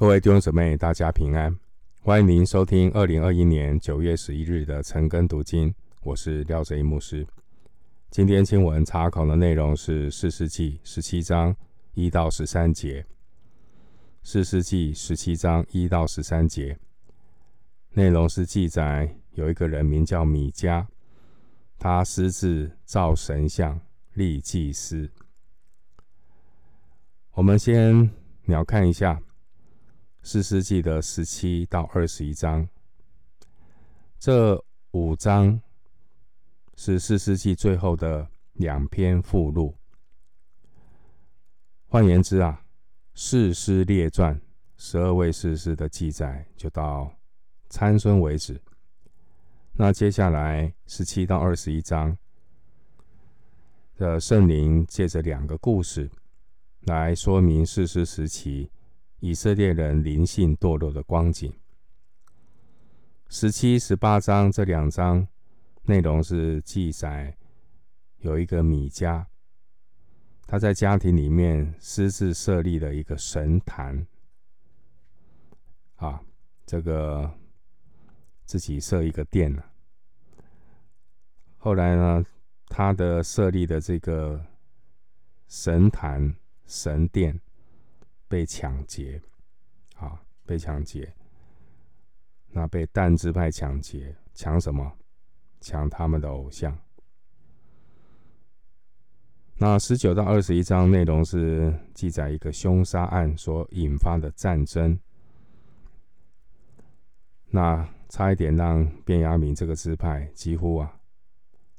各位弟兄姊妹，大家平安！欢迎您收听二零二一年九月十一日的晨更读经，我是廖哲一牧师。今天经文查考的内容是《四世纪》十七章一到十三节，《四世纪》十七章一到十三节内容是记载有一个人名叫米迦，他私自造神像，立祭司。我们先鸟看一下。四世纪的十七到二十一章，这五章是四世纪最后的两篇附录。换言之啊，四师列传十二位士师的记载就到参孙为止。那接下来十七到二十一章的圣灵借着两个故事来说明四师时期。以色列人灵性堕落的光景。十七、十八章这两章内容是记载有一个米迦，他在家庭里面私自设立了一个神坛，啊，这个自己设一个殿了。后来呢，他的设立的这个神坛、神殿。被抢劫，啊，被抢劫。那被但支派抢劫，抢什么？抢他们的偶像。那十九到二十一章内容是记载一个凶杀案所引发的战争。那差一点让卞雅悯这个支派几乎啊，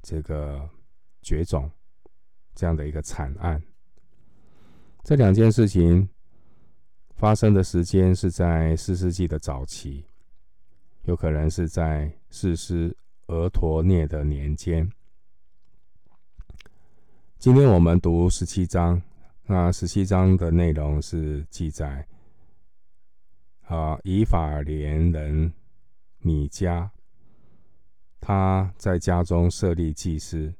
这个绝种，这样的一个惨案。这两件事情。发生的时间是在四世纪的早期，有可能是在四师俄陀涅的年间。今天我们读十七章，那十七章的内容是记载啊，以法莲人米迦他在家中设立祭司、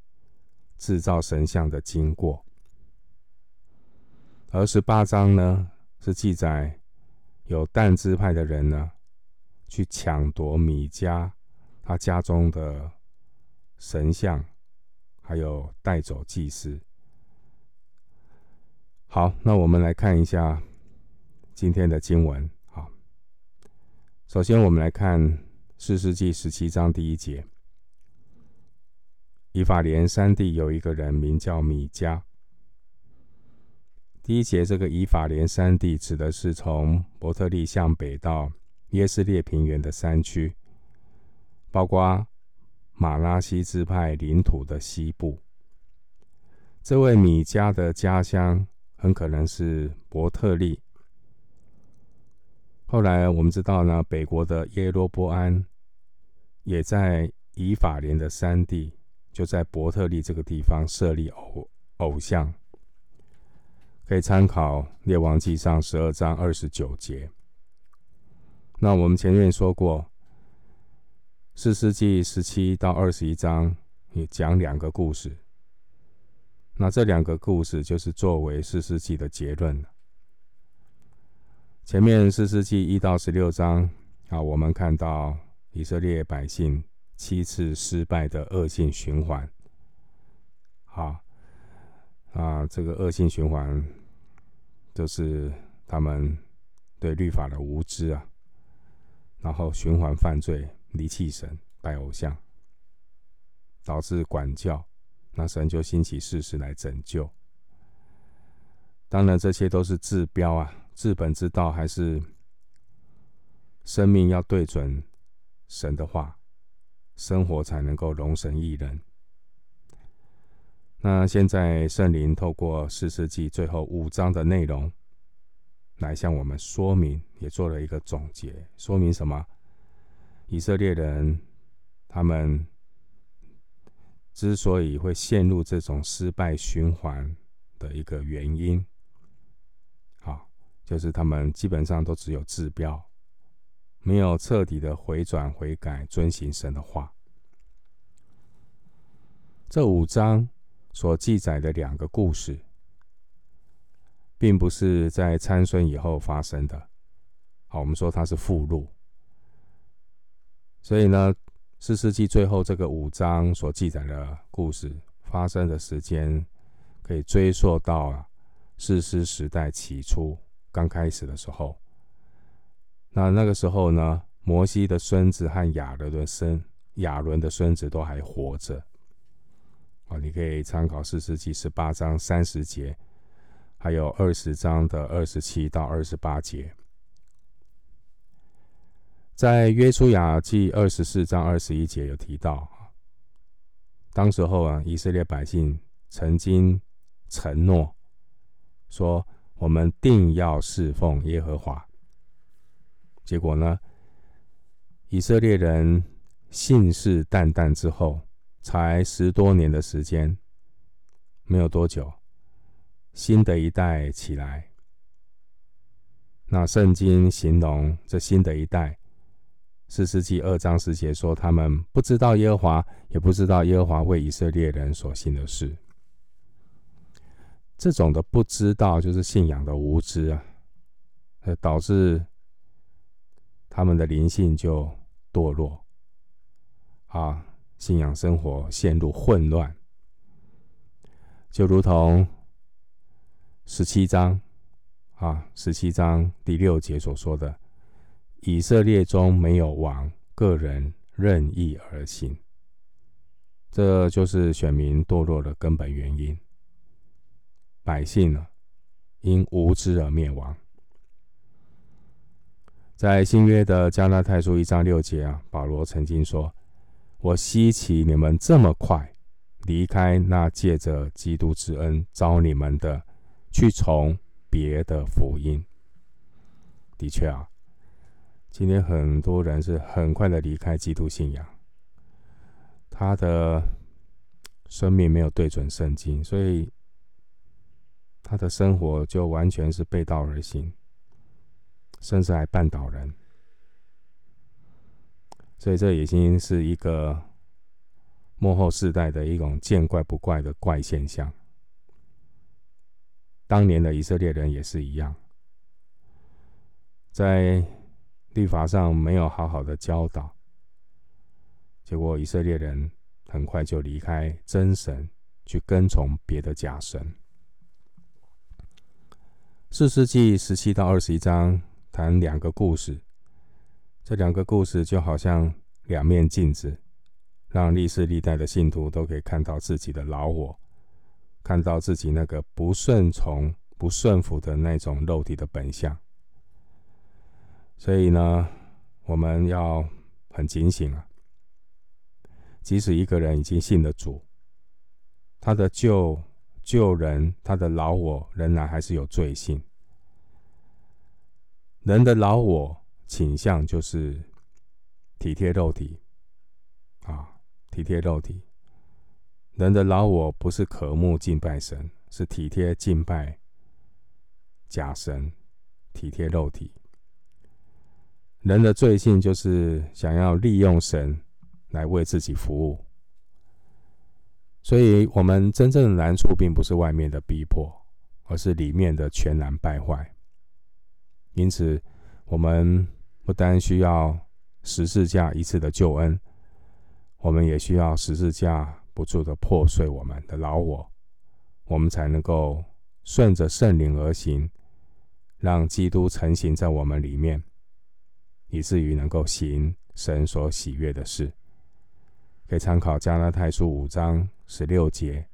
制造神像的经过，而十八章呢，是记载有但支派的人呢，去抢夺米迦他家中的神像，还有带走祭司。好，那我们来看一下今天的经文。好，首先我们来看四世纪十七章第一节：以法莲山地有一个人名叫米迦。第一节，这个以法莲山地指的是从伯特利向北到耶斯列平原的山区，包括马拉西支派领土的西部。这位米迦的家乡很可能是伯特利。后来我们知道呢，北国的耶罗波安也在以法莲的山地，就在伯特利这个地方设立偶偶像。可以参考《列王纪上》十二章二十九节。那我们前面说过，《四世纪》十七到二十一章也讲两个故事。那这两个故事就是作为《四世纪》的结论。前面《四世纪》一到十六章啊，我们看到以色列百姓七次失败的恶性循环。好，啊，这个恶性循环。就是他们对律法的无知啊，然后循环犯罪、离弃神、拜偶像，导致管教，那神就兴起事实来拯救。当然，这些都是治标啊，治本之道还是生命要对准神的话，生活才能够容神益人。那现在圣灵透过四世纪最后五章的内容，来向我们说明，也做了一个总结，说明什么？以色列人他们之所以会陷入这种失败循环的一个原因，好，就是他们基本上都只有治标，没有彻底的回转悔改，遵行神的话。这五章。所记载的两个故事，并不是在参孙以后发生的，好，我们说它是附录。所以呢，四世纪最后这个五章所记载的故事发生的时间，可以追溯到啊四世时代起初刚开始的时候。那那个时候呢，摩西的孙子和亚伦的孙亚伦的孙子都还活着。啊，你可以参考士师记十八章三十节，还有二十章的二十七到二十八节。在约书亚记二十四章二十一节有提到，当时候啊，以色列百姓曾经承诺说，我们定要侍奉耶和华。结果呢，以色列人信誓旦旦之后，才十多年的时间，没有多久，新的一代起来。那圣经形容这新的一代。四世纪二章十节说，他们不知道耶和华，也不知道耶和华为以色列人所行的事。这种的不知道，就是信仰的无知啊，导致他们的灵性就堕落，啊，信仰生活陷入混乱，就如同十七章啊，十七章第六节所说的。以色列中没有王，个人任意而行，这就是选民堕落的根本原因。百姓呢，因无知而灭亡。在新约的加拉太书一章六节啊，保罗曾经说：“我稀奇你们这么快离开那借着基督之恩招你们的，去从别的福音。”的确啊。今天很多人是很快的离开基督信仰，他的生命没有对准圣经，所以他的生活就完全是背道而行，甚至还绊倒人。所以这已经是一个幕后世代的一种见怪不怪的怪现象。当年的以色列人也是一样，在。律法上没有好好的教导，结果以色列人很快就离开真神，去跟从别的假神。四世纪十七到二十一章谈两个故事，这两个故事就好像两面镜子，让历世历代的信徒都可以看到自己的老我，看到自己那个不顺从、不顺服的那种肉体的本相。所以呢，我们要很警醒啊！即使一个人已经信了主，他的旧旧人，他的老我仍然还是有罪性。人的老我倾向就是体贴肉体啊，体贴肉体。人的老我不是渴慕敬拜神，是体贴敬拜假神，体贴肉体。人的罪性就是想要利用神来为自己服务，所以，我们真正的难处并不是外面的逼迫，而是里面的全然败坏。因此，我们不单需要十字架一次的救恩，我们也需要十字架不住的破碎我们的老我，我们才能够顺着圣灵而行，让基督成形在我们里面。以至于能够行神所喜悦的事，可以参考加拉太书五章十六节、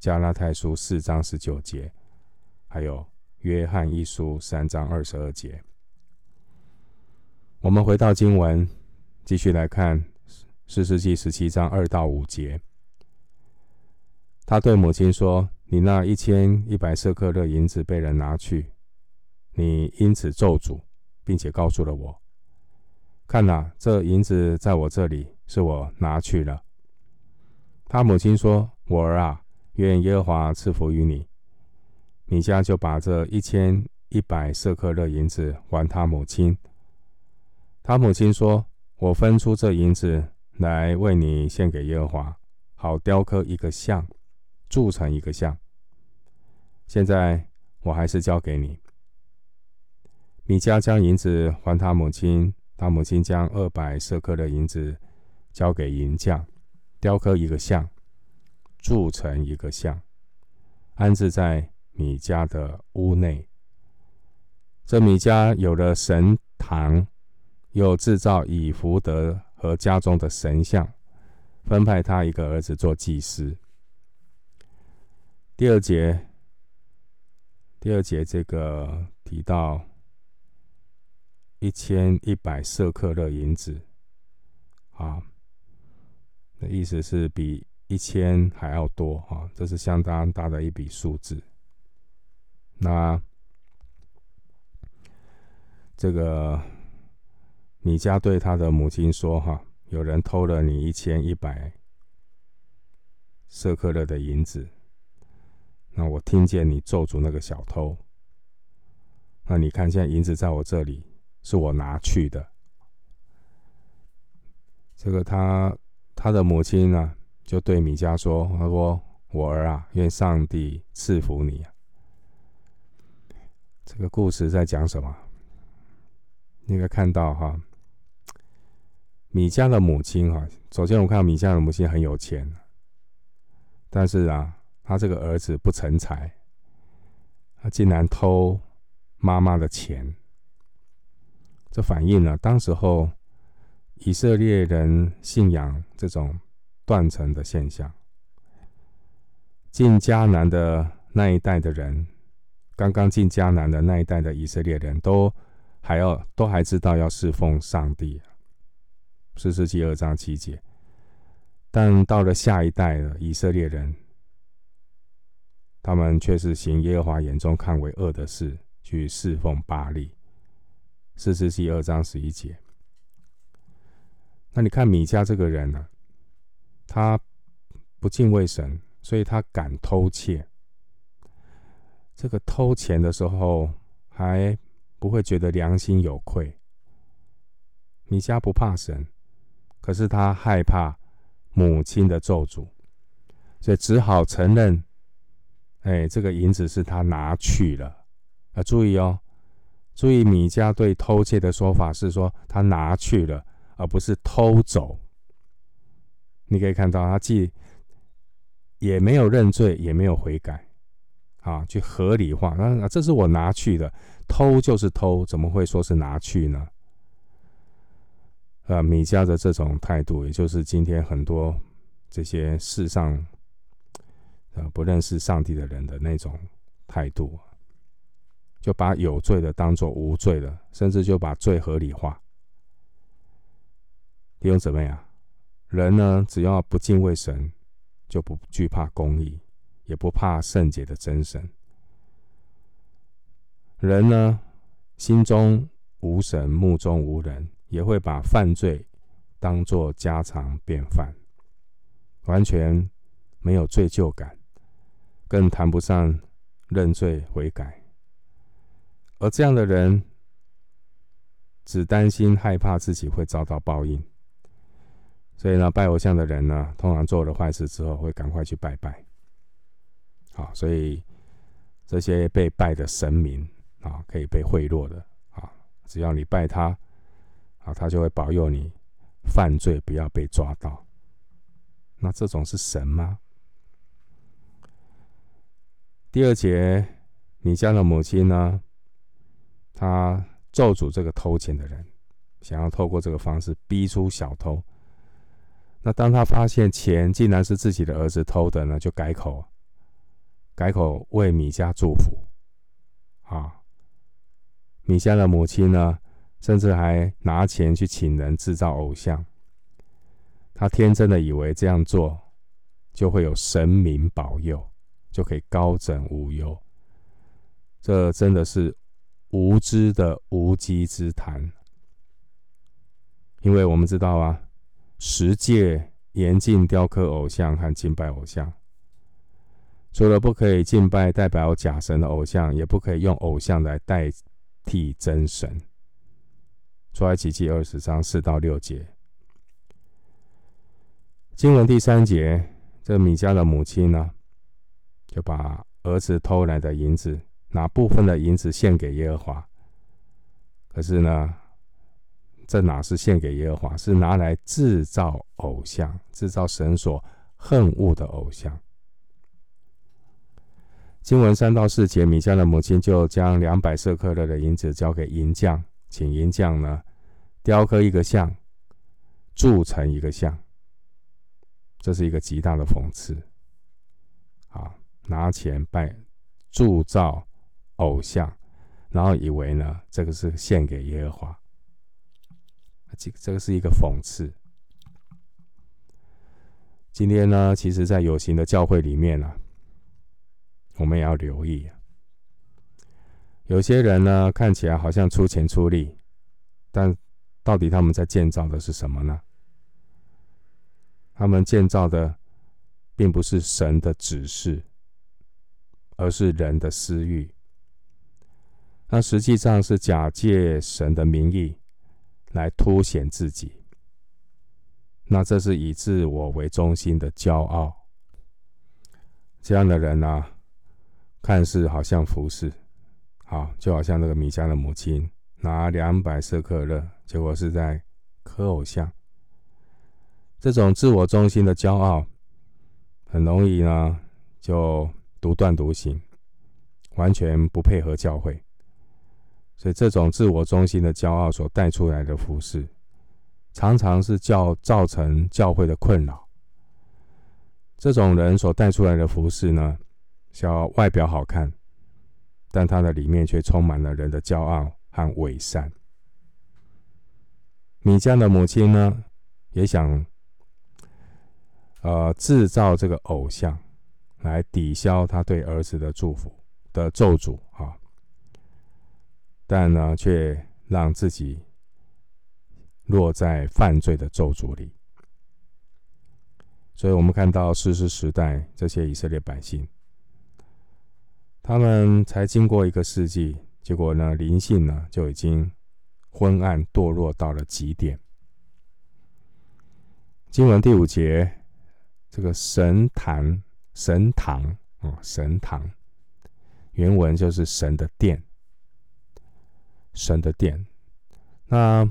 加拉太书四章十九节，还有约翰一书三章二十二节。我们回到经文，继续来看士师记十七章二到五节。他对母亲说：“你那一千一百舍克勒银子被人拿去，你因此咒诅，并且告诉了我。”看哪，这银子在我这里，是我拿去了。他母亲说：“我儿啊，愿耶和华赐福于你。”米迦就把这一千一百舍克勒银子还他母亲。他母亲说：“我分出这银子来为你献给耶和华，好雕刻一个像，铸成一个像。现在我还是交给你。”米迦将银子还他母亲，他母亲将二百舍克的银子交给银匠，雕刻一个像，铸成一个像，安置在米迦的屋内。这米迦有了神堂，又制造以福德和家中的神像，分派他一个儿子做祭司。第二节，第二节这个提到一千一百舍克勒银子，啊，的意思是比一千还要多啊，这是相当大的一笔数字。那这个米迦对他的母亲说：“哈，有人偷了你一千一百舍克勒的银子。”那我听见你咒诅那个小偷。那你看，现在银子在我这里，是我拿去的。这个他他的母亲呢，就对米迦说：“他说我儿啊，愿上帝赐福你。”这个故事在讲什么？你可以看到哈，米迦的母亲哈，首先我看到米迦的母亲很有钱，但是啊。他这个儿子不成才，他竟然偷妈妈的钱，这反映了当时候以色列人信仰这种断层的现象。进迦南的那一代的人，刚刚进迦南的那一代的以色列人都还要都还知道要侍奉上帝，四世纪二章七节，但到了下一代的以色列人。他们却是行耶和华眼中看为恶的事，去侍奉巴力。士师记二章十一节。那你看米迦这个人呢、啊？他不敬畏神，所以他敢偷窃。这个偷钱的时候还不会觉得良心有愧。米迦不怕神，可是他害怕母亲的咒诅，所以只好承认。哎，这个银子是他拿去了啊！注意哦，注意米迦对偷窃的说法是说他拿去了，而不是偷走。你可以看到，他既也没有认罪，也没有悔改，啊，去合理化。那这是我拿去的，偷就是偷，怎么会说是拿去呢？呃，米迦的这种态度，也就是今天很多这些世上。呃，不认识上帝的人的那种态度，就把有罪的当做无罪的，甚至就把罪合理化。弟兄姊妹啊，人呢，只要不敬畏神，就不惧怕公义，也不怕圣洁的真神。人呢，心中无神，目中无人，也会把犯罪当作家常便饭，完全没有罪疚感。更谈不上认罪悔改，而这样的人只担心害怕自己会遭到报应，所以呢，拜偶像的人呢，通常做了坏事之后会赶快去拜拜。好，所以这些被拜的神明啊，可以被贿赂的啊，只要你拜他啊，他就会保佑你犯罪不要被抓到。那这种是神吗？第二节，米迦的母亲呢，他咒诅这个偷钱的人，想要透过这个方式逼出小偷。那当他发现钱竟然是自己的儿子偷的呢，就改口，改口为米迦祝福。啊，米迦的母亲呢，甚至还拿钱去请人制造偶像。他天真的以为这样做就会有神明保佑。就可以高枕无忧，这真的是无知的无稽之谈。因为我们知道啊，十戒严禁雕刻偶像和敬拜偶像，除了不可以敬拜代表假神的偶像，也不可以用偶像来代替真神。出埃及记二十章四到六节，经文第三节，这米迦的母亲呢？就把儿子偷来的银子，拿部分的银子献给耶和华，可是呢，这哪是献给耶和华？是拿来制造偶像，制造神所恨恶的偶像。经文三到四节，米迦的母亲就将两百舍客勒的银子交给银匠，请银匠呢雕刻一个像，铸成一个像。这是一个极大的讽刺。啊，拿钱拜铸造偶像，然后以为呢这个是献给耶和华。这这个是一个讽刺。今天呢，其实，在有形的教会里面呢、啊。我们也要留意啊，有些人呢，看起来好像出钱出力，但到底他们在建造的是什么呢？他们建造的并不是神的指示，而是人的私欲。那实际上是假借神的名义来凸显自己。那这是以自我为中心的骄傲。这样的人呢、看似好像服侍，好，就好像那个米迦的母亲拿两百色克勒，结果是在磕偶像。这种自我中心的骄傲，很容易呢就独断独行，完全不配合教会。所以，这种自我中心的骄傲所带出来的服饰，常常是教造成教会的困扰。这种人所带出来的服饰呢，小外表好看，但他的里面却充满了人的骄傲和伪善。米迦的母亲呢，也想，呃，制造这个偶像，来抵消他对儿子的祝福的咒诅啊，但呢，却让自己落在犯罪的咒诅里。所以我们看到士师时代这些以色列百姓。他们才经过一个世纪，结果呢，灵性呢就已经昏暗堕落到了极点。经文第五节，这个神坛、神堂啊、哦，神堂，原文就是神的殿，神的殿。那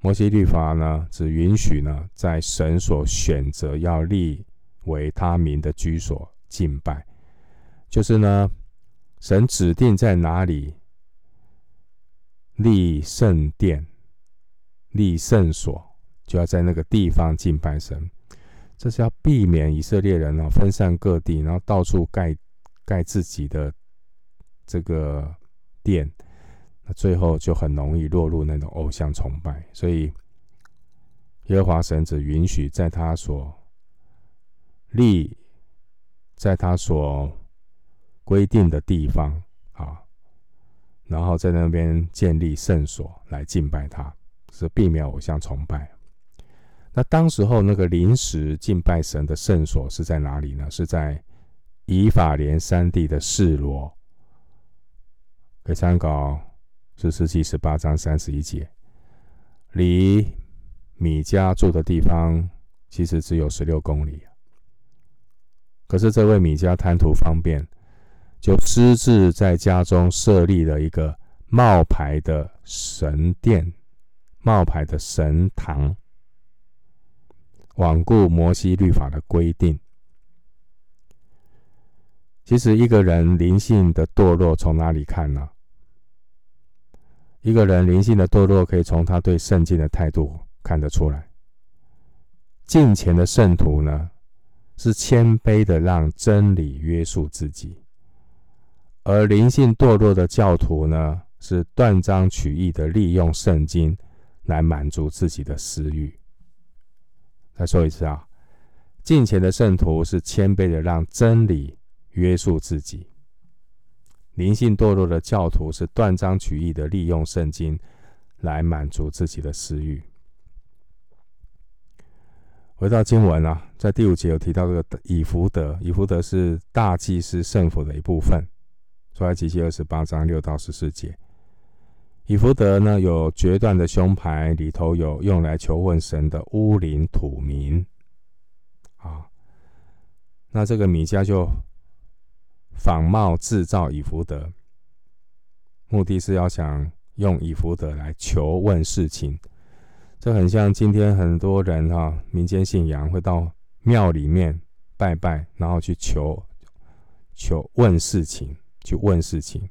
摩西律法呢，只允许呢，在神所选择要立为他名的居所敬拜。就是呢，神指定在哪里立圣殿、立圣所，就要在那个地方敬拜神。这是要避免以色列人呢分散各地，然后到处盖盖自己的这个殿，那最后就很容易落入那种偶像崇拜。所以，耶和华神只允许在他所立，在他所规定的地方啊，然后在那边建立圣所来敬拜他，是避免偶像崇拜。那当时候那个临时敬拜神的圣所是在哪里呢？是在以法莲山地的示罗。可以参考士师记十八章三十一节，离米迦住的地方其实只有十六公里。可是这位米迦贪图方便。就私自在家中设立了一个冒牌的神殿、冒牌的神堂，罔顾摩西律法的规定。其实，一个人灵性的堕落从哪里看呢？一个人灵性的堕落，可以从他对圣经的态度看得出来。敬虔的圣徒呢，是谦卑的，让真理约束自己。而灵性堕落的教徒呢，是断章取义的利用圣经来满足自己的私欲。再说一次啊，敬虔的圣徒是谦卑的，让真理约束自己；灵性堕落的教徒是断章取义的利用圣经来满足自己的私欲。回到经文啊，在第五节有提到这个以弗德，以弗德是大祭司圣服的一部分。出埃及记二十八章六到十四节，以弗得呢，有决断的胸牌，里头有用来求问神的乌灵土民。啊，那这个米迦就仿冒制造以弗得，目的是要想用以弗得来求问事情。这很像今天很多人哈、啊，民间信仰会到庙里面拜拜，然后去求求问事情，去问事情。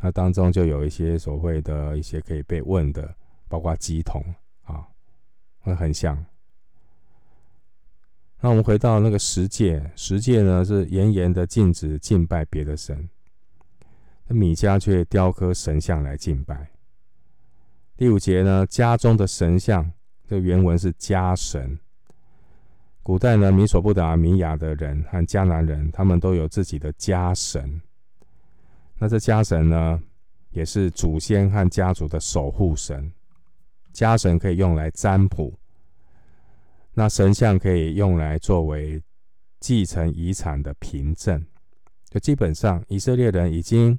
那当中就有一些所谓的一些可以被问的，包括乩童啊，会很像。那我们回到那个十诫，十诫呢是严严的禁止敬拜别的神，那米迦却雕刻神像来敬拜。第五节呢，家中的神像，这原文是家神。古代呢，米索不达米亚的人和迦南人，他们都有自己的家神。那这家神呢，也是祖先和家族的守护神。家神可以用来占卜，那神像可以用来作为继承遗产的凭证。就基本上，以色列人已经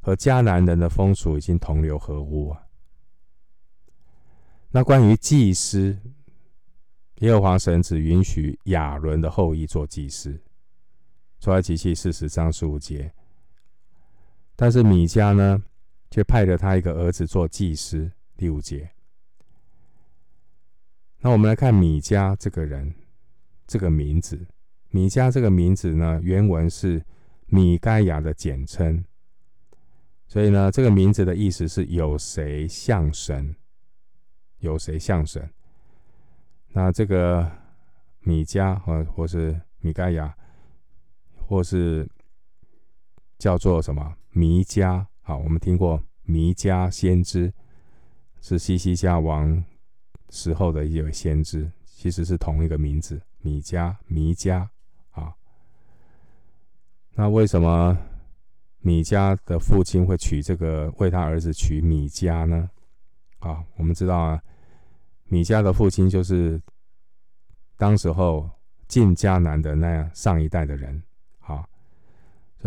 和迦南人的风俗已经同流合污啊。那关于祭司，耶和华神只允许亚伦的后裔做祭司，出埃及记四十章十五节。但是米迦呢，却派了他一个儿子做祭司，第五节。那我们来看米迦这个人，这个名字，米迦这个名字呢，原文是米该亚的简称，所以呢，这个名字的意思是有谁像神。有谁像神？那这个米迦或或是米该亚，或是叫做什么弥迦？好，我们听过弥迦先知，是西西家王时候的一位先知，其实是同一个名字，米迦、弥迦。啊，那为什么米迦的父亲会取这个为他儿子取米迦呢？啊，我们知道啊。米迦的父亲就是当时候进迦南的那样上一代的人，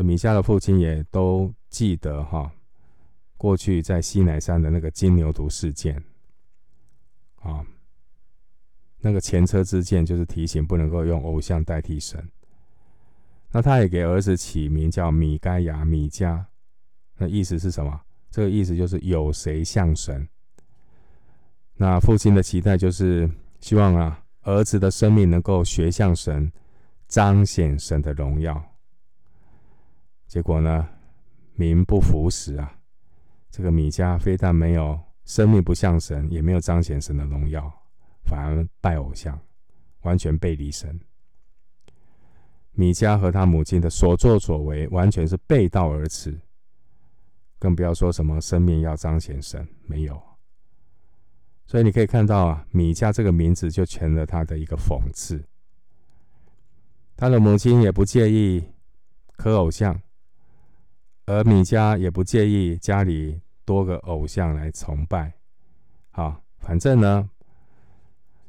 米迦的父亲也都记得哈，过去在西乃山的那个金牛犊事件，啊，那个前车之鉴就是提醒不能够用偶像代替神。那他也给儿子起名叫米该亚、米迦，那意思是什么？这个意思就是有谁像神。那父亲的期待就是希望啊，儿子的生命能够学像神，彰显神的荣耀。结果呢，名不符实啊！这个米迦非但没有生命不像神，也没有彰显神的荣耀，反而拜偶像，完全背离神。米迦和他母亲的所作所为，完全是背道而驰，更不要说什么生命要彰显神，没有。所以你可以看到啊，米迦这个名字就成了他的一个讽刺。他的母亲也不介意刻偶像，而米迦也不介意家里多个偶像来崇拜。好，反正呢，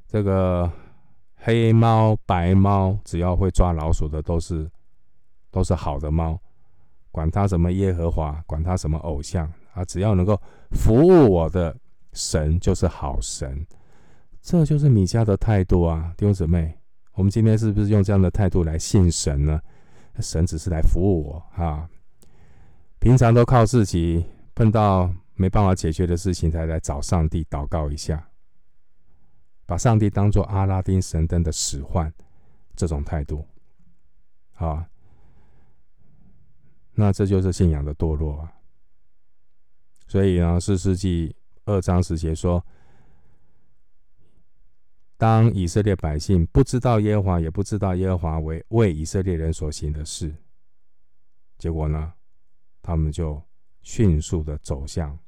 这个黑猫白猫，只要会抓老鼠的，都是都是好的猫。管他什么耶和华，管他什么偶像啊，只要能够服务我的。神就是好神，这就是米迦的态度啊，弟兄姊妹，我们今天是不是用这样的态度来信神呢？神只是来服务我啊，平常都靠自己，碰到没办法解决的事情才来找上帝祷告一下，把上帝当作阿拉丁神灯的使唤，这种态度，啊，那这就是信仰的堕落啊。所以呢，四世纪。二章十节说：“当以色列百姓不知道耶和华，也不知道耶和华为为以色列人所行的事，结果呢，他们就迅速的走向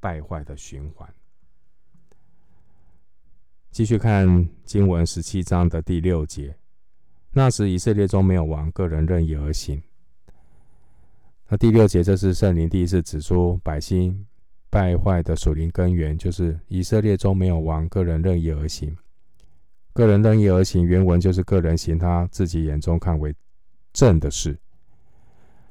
败坏的循环。”继续看经文十七章的第六节：“那时以色列中没有王，个人任意而行。”那第六节，这是圣灵第一次指出百姓。败坏的属灵根源就是以色列中没有王，个人任意而行。个人任意而行，原文就是个人行他自己眼中看为正的事。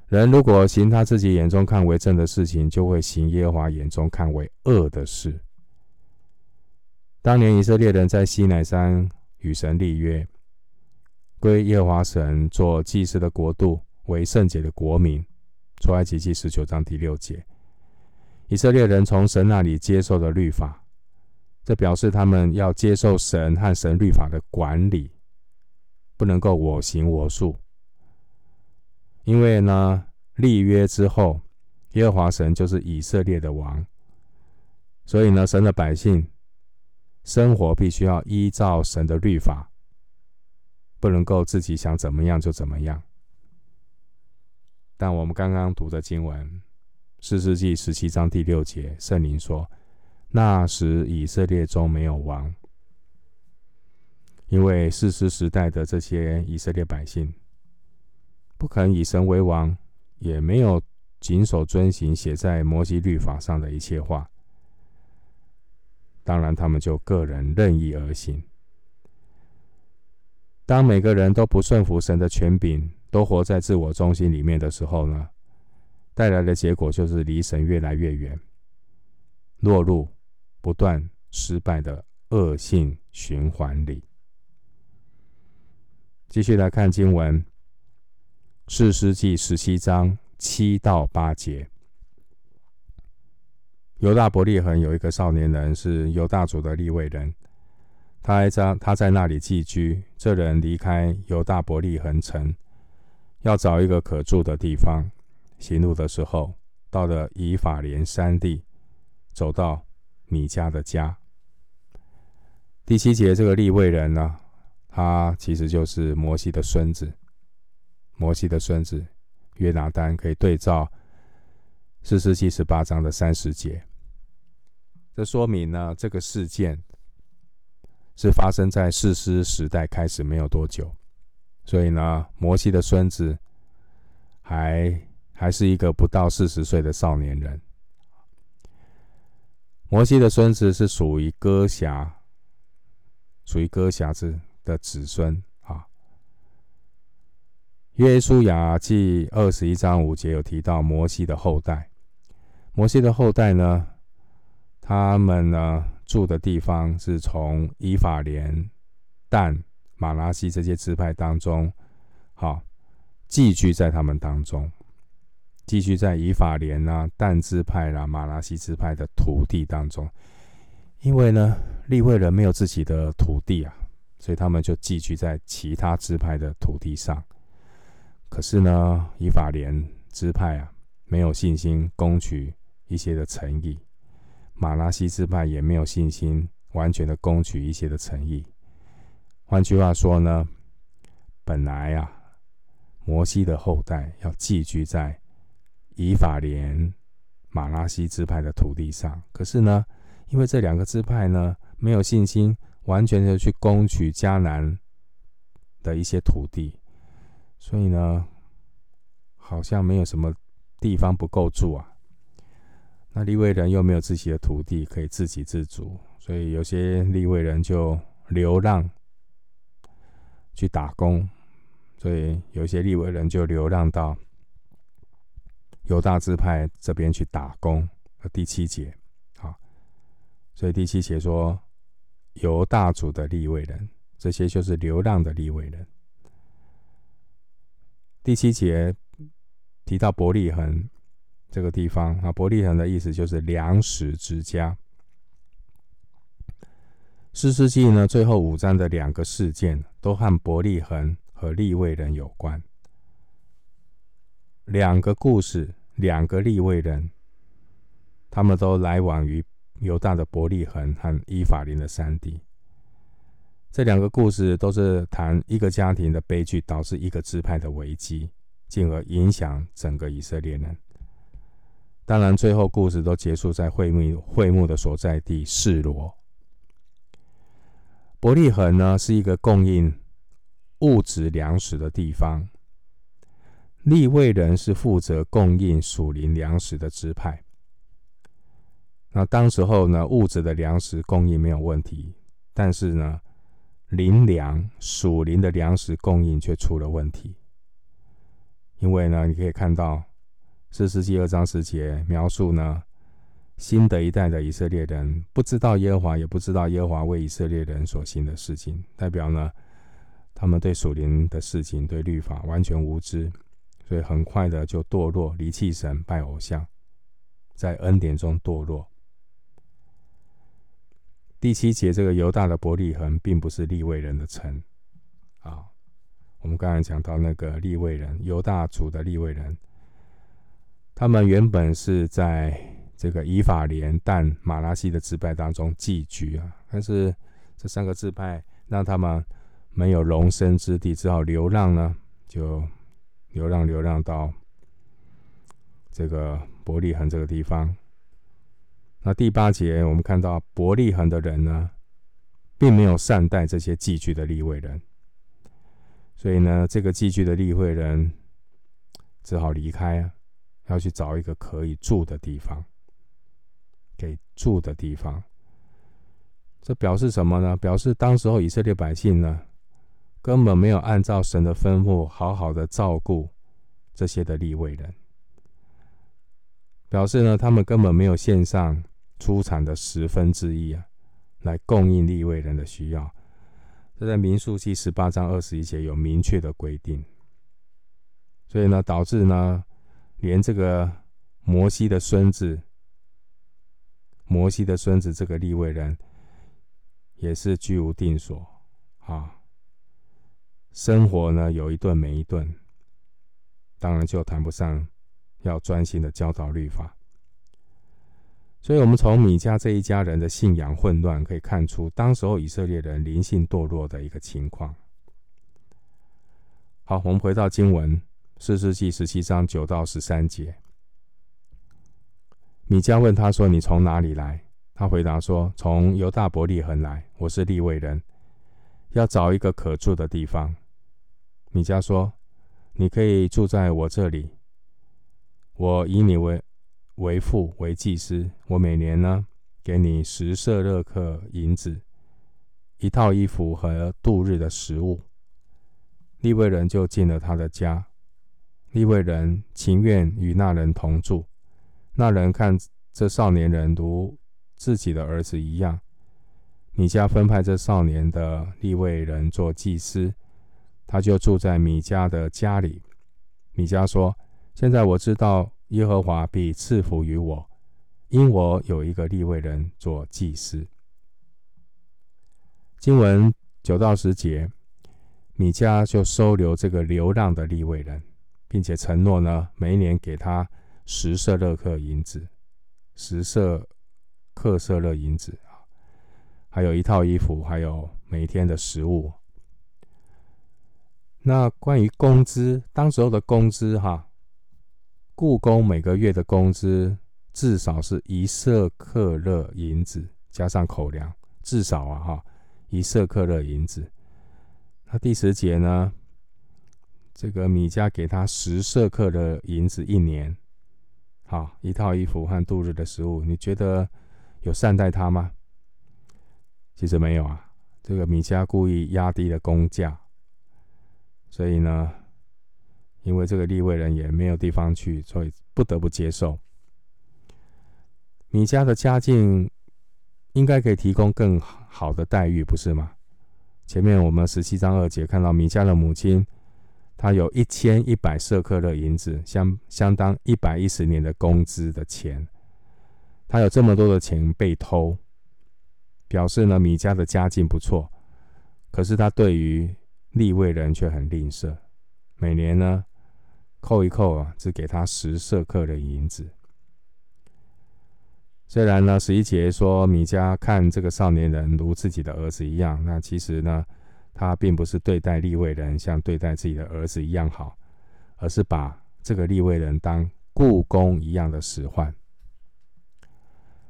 人如果行他自己眼中看为正的事情，就会行耶和华眼中看为恶的事。当年以色列人在西乃山与神立约，归耶和华神做祭司的国度，为圣洁的国民。出埃及记十九章第六节。以色列人从神那里接受的律法，这表示他们要接受神和神律法的管理，不能够我行我素。因为呢，立约之后，耶和华神就是以色列的王，所以呢，神的百姓生活必须要依照神的律法，不能够自己想怎么样就怎么样。但我们刚刚读的经文。四世纪十七章第六节，圣灵说：“那时以色列中没有王，因为士师时代的这些以色列百姓不肯以神为王，也没有谨守遵行写在摩西律法上的一切话。当然，他们就个人任意而行。当每个人都不顺服神的权柄，都活在自我中心里面的时候呢？”带来的结果就是离神越来越远，落入不断失败的恶性循环里。继续来看经文，士师记十七章七到八节。犹大伯利恒有一个少年人，是犹大族的利未人，他在他在那里寄居。这人离开犹大伯利恒城，要找一个可住的地方。行路的时候，到了以法莲山地，走到米迦的家。第七节，这个利未人呢，他其实就是摩西的孙子。摩西的孙子约拿单可以对照四十七十八章的三十节。这说明呢，这个事件是发生在士师时代开始没有多久，所以呢，摩西的孙子还。还是一个不到四十岁的少年人。摩西的孙子是属于哥辖，属于哥辖子的子孙。约书亚记二十一章五节有提到摩西的后代。摩西的后代呢，他们呢住的地方是从以法莲、但、马拉西这些支派当中，好寄居在他们当中。寄居在以法莲啊、但支派啦、啊、玛拿西支派的土地当中，因为呢，利未人没有自己的土地啊，所以他们就寄居在其他支派的土地上。可是呢，以法莲支派啊，没有信心攻取一些的城邑；马拉西支派也没有信心完全的攻取一些的城邑。换句话说呢，本来啊，摩西的后代要寄居在。以法莲、马拉西支派的土地上，可是呢，因为这两个支派呢没有信心，完全的去攻取迦南的一些土地，所以呢，好像没有什么地方不够住啊。那立位人又没有自己的土地可以自给自足，所以有些立位人就流浪去打工，所以有些立位人就流浪到。犹大支派这边去打工，第七节，好，所以第七节说犹大族的立位人，这些就是流浪的立位人。第七节提到伯利恒这个地方啊，伯利恒的意思就是粮食之家。四世纪呢，最后五章的两个事件都和伯利恒和利未人有关。两个故事，两个利未人，他们都来往于犹大的伯利恒和以法莲的山地。这两个故事都是谈一个家庭的悲剧导致一个支派的危机，进而影响整个以色列人。当然，最后故事都结束在会幕会幕的所在地示罗。伯利恒呢，是一个供应物质粮食的地方。利未人是负责供应属灵粮食的支派。那当时候呢，物质的粮食供应没有问题，但是呢，灵粮属灵的粮食供应却出了问题。因为呢，你可以看到士师记二章十节描述呢，新的一代的以色列人不知道耶和华，也不知道耶和华为以色列人所行的事情，代表呢，他们对属灵的事情、对律法完全无知。所以很快的就堕落，离弃神，拜偶像。在恩典中堕落。第七节，这个犹大的伯利恒并不是利未人的城啊。我们刚才讲到那个利未人，犹大族的利未人，他们原本是在这个以法莲、但、马拉西的支派当中寄居啊，但是这三个支派让他们没有容身之地，只好流浪呢，就流浪流浪到这个伯利恒这个地方。那第八节，我们看到伯利恒的人呢，并没有善待这些寄居的利未人，所以呢，这个寄居的利未人只好离开啊，要去找一个可以住的地方，给住的地方。这表示什么呢？表示当时候以色列百姓呢，根本没有按照神的吩咐，好好的照顾这些的利未人，表示呢，他们根本没有献上。出产的十分之一啊，来供应利未人的需要。这在民数记十八章二十一节有明确的规定。所以呢，导致呢，连这个摩西的孙子，摩西的孙子这个利未人，也是居无定所啊。生活呢，有一顿没一顿，当然就谈不上要专心的教导律法。所以，我们从米迦这一家人的信仰混乱，可以看出当时候以色列人灵性堕落的一个情况。好，我们回到经文，四世纪十七章九到十三节。米迦问他说：“你从哪里来？”他回答说：“从犹大伯利恒来，我是利未人，要找一个可住的地方。”米迦说：“你可以住在我这里，我以你为。”为父为祭司，我每年呢给你十舍勒克银子，一套衣服和度日的食物。利未人就进了他的家，利未人情愿与那人同住。那人看这少年人如自己的儿子一样。米迦分派这少年的利未人做祭司，他就住在米迦的家里。米迦说：“现在我知道。”耶和华必赐福于我，因我有一个立位人做祭司。经文九到十节，米迦就收留这个流浪的立位人，并且承诺呢，每一年给他十舍勒克银子，十舍克舍勒银子啊，还有一套衣服，还有每天的食物。那关于工资，当时候的工资哈。雇工每个月的工资至少是一色克勒银子，加上口粮，至少啊哈一色克勒银子。那第十节呢？这个米迦给他十色克勒银子一年，好一套衣服和度日的食物。你觉得有善待他吗？其实没有啊。这个米迦故意压低了工价，所以呢。因为这个立位人也没有地方去，所以不得不接受。米迦的家境应该可以提供更好的待遇，不是吗？前面我们十七章二节看到米迦的母亲，她有一千一百舍克勒银子，相相当一百一十年的工资的钱。他有这么多的钱被偷，表示呢米迦的家境不错，可是他对于立位人却很吝啬，每年呢。扣一扣啊，只给他十舍克的银子。虽然呢，十一节说米迦看这个少年人如自己的儿子一样，那其实呢，他并不是对待利未人像对待自己的儿子一样好，而是把这个利未人当雇工一样的使唤。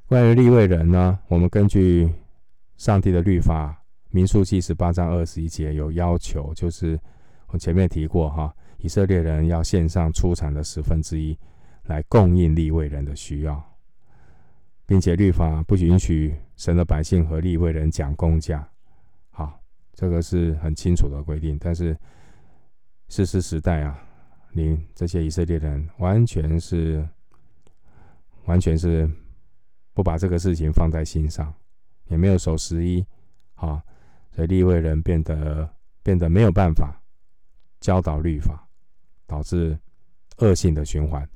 关于利未人呢，我们根据上帝的律法，民数记十八章二十一节有要求，就是我前面提过哈。以色列人要献上出产的十分之一来供应利未人的需要，并且律法不允许神的百姓和利未人讲公价。好，这个是很清楚的规定。但是士师时代啊，你这些以色列人完全是完全是不把这个事情放在心上，也没有守十一。好，所以利未人变得变得没有办法教导律法。导致恶性的循环。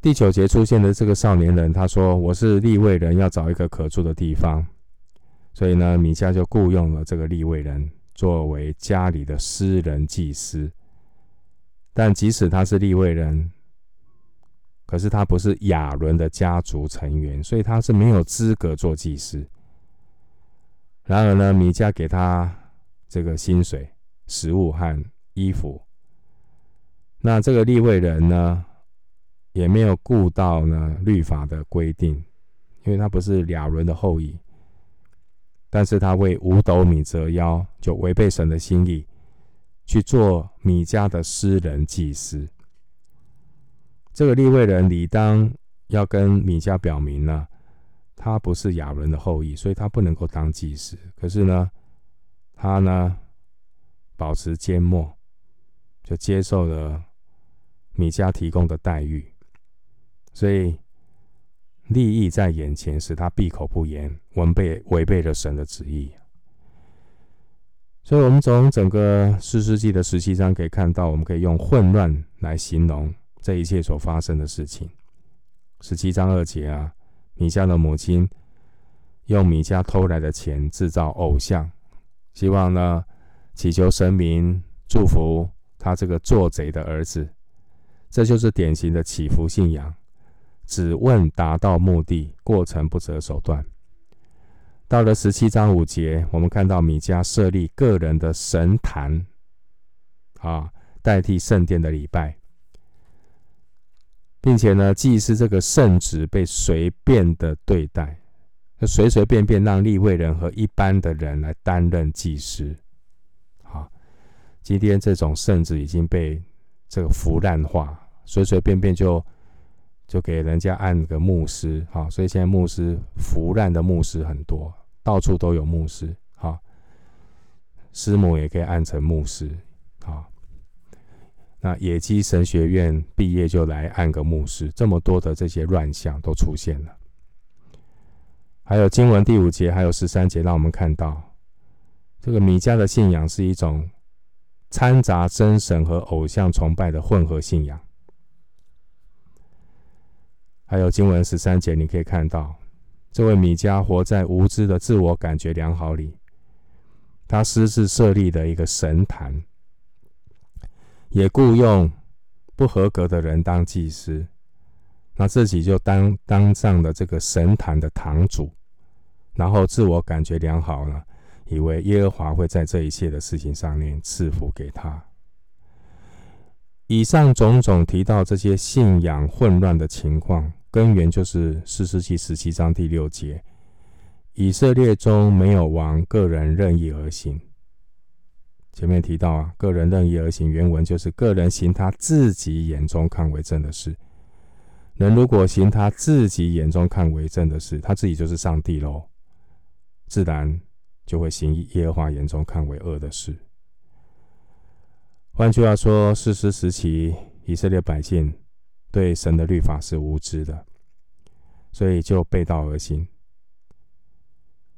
第九节出现的这个少年人，他说：“我是利未人，要找一个可住的地方。”所以呢，米迦就雇佣了这个利未人作为家里的私人祭司。但即使他是利未人，可是他不是亚伦的家族成员，所以他是没有资格做祭司。然而呢，米迦给他这个薪水、食物和衣服。那这个立位人呢，也没有顾到呢律法的规定，因为他不是亚伦的后裔。但是他为五斗米折腰，就违背神的心意，去做米迦的私人祭司。这个立位人理当要跟米迦表明呢，他不是亚伦的后裔，所以他不能够当祭司。可是呢，他呢保持缄默，就接受了米迦提供的待遇，所以。利益在眼前，使他闭口不言，违背违背了神的旨意。所以，我们从整个四世纪的十七章可以看到，我们可以用混乱来形容这一切所发生的事情。十七章二节啊，米迦的母亲用米迦偷来的钱制造偶像，希望呢祈求神明祝福他这个做贼的儿子。这就是典型的祈福信仰。只问达到目的，过程不择手段。到了十七章五节，我们看到米迦设立个人的神坛，啊，代替圣殿的礼拜，并且呢，祭司这个圣职被随便的对待，随随便便让利未人和一般的人来担任祭司。今天这种圣职已经被这个腐烂化，随随便便就。就给人家按个牧师，好，所以现在牧师腐烂的牧师很多，到处都有牧师，好，师母也可以按成牧师，啊，那野鸡神学院毕业就来按个牧师，这么多的这些乱象都出现了。还有经文第五节，还有十三节，让我们看到这个米迦的信仰是一种掺杂真神和偶像崇拜的混合信仰。还有经文十三节，你可以看到，这位米迦活在无知的自我感觉良好里，他私自设立的一个神坛，也雇佣不合格的人当祭司，那自己就当当上了这个神坛的堂主，然后自我感觉良好了，以为耶和华会在这一切的事情上面赐福给他。以上种种提到这些信仰混乱的情况。根源就是士师记十七章第六节，以色列中没有王，个人任意而行。前面提到啊，个人任意而行，原文就是个人行他自己眼中看为正的事。人如果行他自己眼中看为正的事，他自己就是上帝喽，自然就会行耶和华眼中看为恶的事。换句话说，士师时期以色列百姓。对神的律法是无知的，所以就背道而行，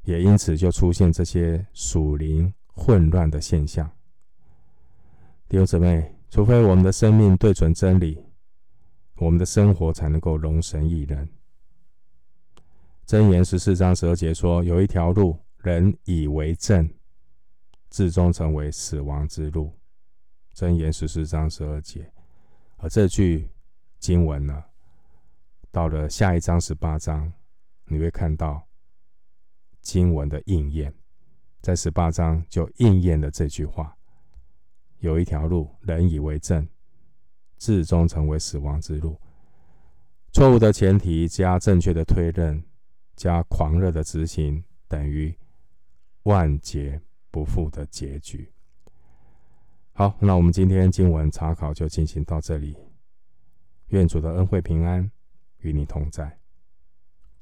也因此就出现这些属灵混乱的现象。弟兄姊妹，除非我们的生命对准真理，我们的生活才能够荣神益人。箴言十四章十二节说：“有一条路，人以为正，至终成为死亡之路。”箴言十四章十二节，而这句。经文呢，到了下一章十八章，你会看到经文的应验，在十八章就应验了这句话：有一条路，人以为正，至终成为死亡之路。错误的前提加正确的推论加狂热的执行，等于万劫不复的结局。好，那我们今天经文查考就进行到这里。愿主的恩惠平安与你同在。